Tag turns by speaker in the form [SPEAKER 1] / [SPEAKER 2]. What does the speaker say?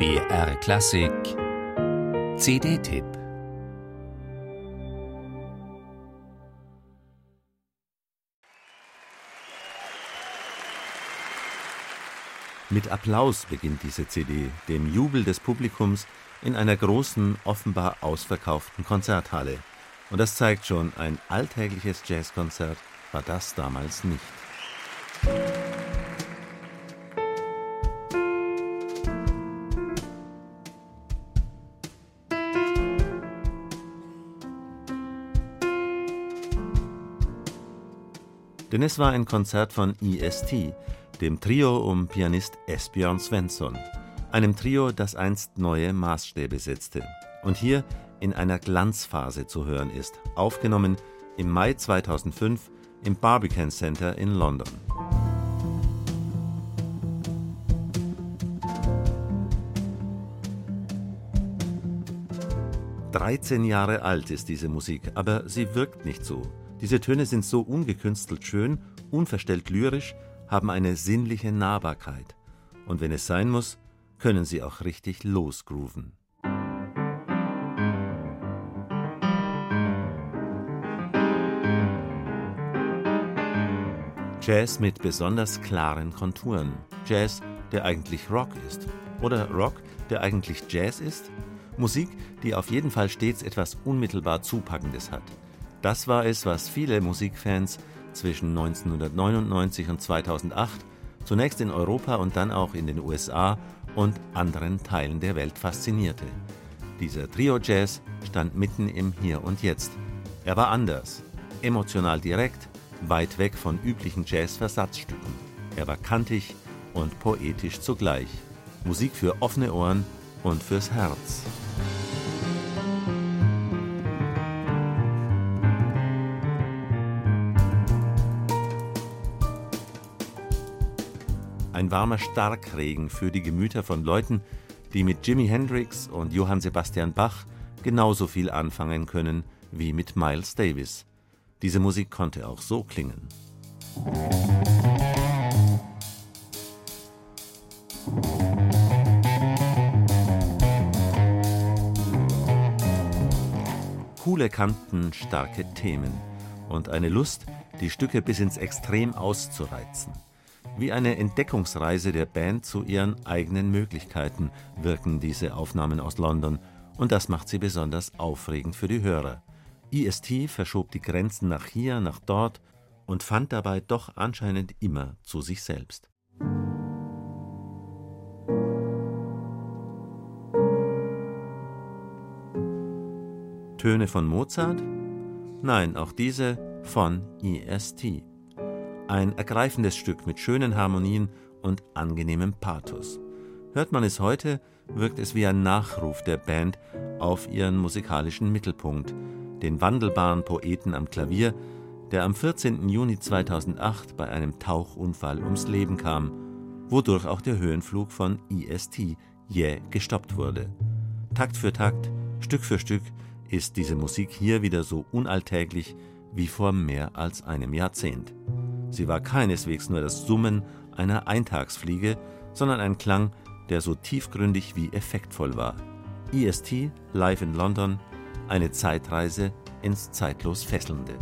[SPEAKER 1] BR Klassik CD-Tipp Mit Applaus beginnt diese CD, dem Jubel des Publikums in einer großen, offenbar ausverkauften Konzerthalle. Und das zeigt schon, ein alltägliches Jazzkonzert war das damals nicht. Denn es war ein Konzert von EST, dem Trio um Pianist Esbjörn Svensson, einem Trio, das einst neue Maßstäbe setzte und hier in einer Glanzphase zu hören ist, aufgenommen im Mai 2005 im Barbican Center in London. Dreizehn Jahre alt ist diese Musik, aber sie wirkt nicht so. Diese Töne sind so ungekünstelt schön, unverstellt lyrisch, haben eine sinnliche Nahbarkeit. Und wenn es sein muss, können sie auch richtig losgrooven. Jazz mit besonders klaren Konturen. Jazz, der eigentlich Rock ist. Oder Rock, der eigentlich Jazz ist. Musik, die auf jeden Fall stets etwas unmittelbar Zupackendes hat. Das war es, was viele Musikfans zwischen 1999 und 2008 zunächst in Europa und dann auch in den USA und anderen Teilen der Welt faszinierte. Dieser Trio-Jazz stand mitten im Hier und Jetzt. Er war anders, emotional direkt, weit weg von üblichen Jazz-Versatzstücken. Er war kantig und poetisch zugleich. Musik für offene Ohren und fürs Herz. Ein warmer Starkregen für die Gemüter von Leuten, die mit Jimi Hendrix und Johann Sebastian Bach genauso viel anfangen können wie mit Miles Davis. Diese Musik konnte auch so klingen. Coole Kanten, starke Themen und eine Lust, die Stücke bis ins Extrem auszureizen. Wie eine Entdeckungsreise der Band zu ihren eigenen Möglichkeiten wirken diese Aufnahmen aus London und das macht sie besonders aufregend für die Hörer. IST verschob die Grenzen nach hier, nach dort und fand dabei doch anscheinend immer zu sich selbst. Töne von Mozart? Nein, auch diese von IST. Ein ergreifendes Stück mit schönen Harmonien und angenehmem Pathos. Hört man es heute, wirkt es wie ein Nachruf der Band auf ihren musikalischen Mittelpunkt, den wandelbaren Poeten am Klavier, der am 14. Juni 2008 bei einem Tauchunfall ums Leben kam, wodurch auch der Höhenflug von IST jäh gestoppt wurde. Takt für Takt, Stück für Stück ist diese Musik hier wieder so unalltäglich wie vor mehr als einem Jahrzehnt. Sie war keineswegs nur das Summen einer Eintagsfliege, sondern ein Klang, der so tiefgründig wie effektvoll war. EST live in London eine Zeitreise ins zeitlos Fesselnde.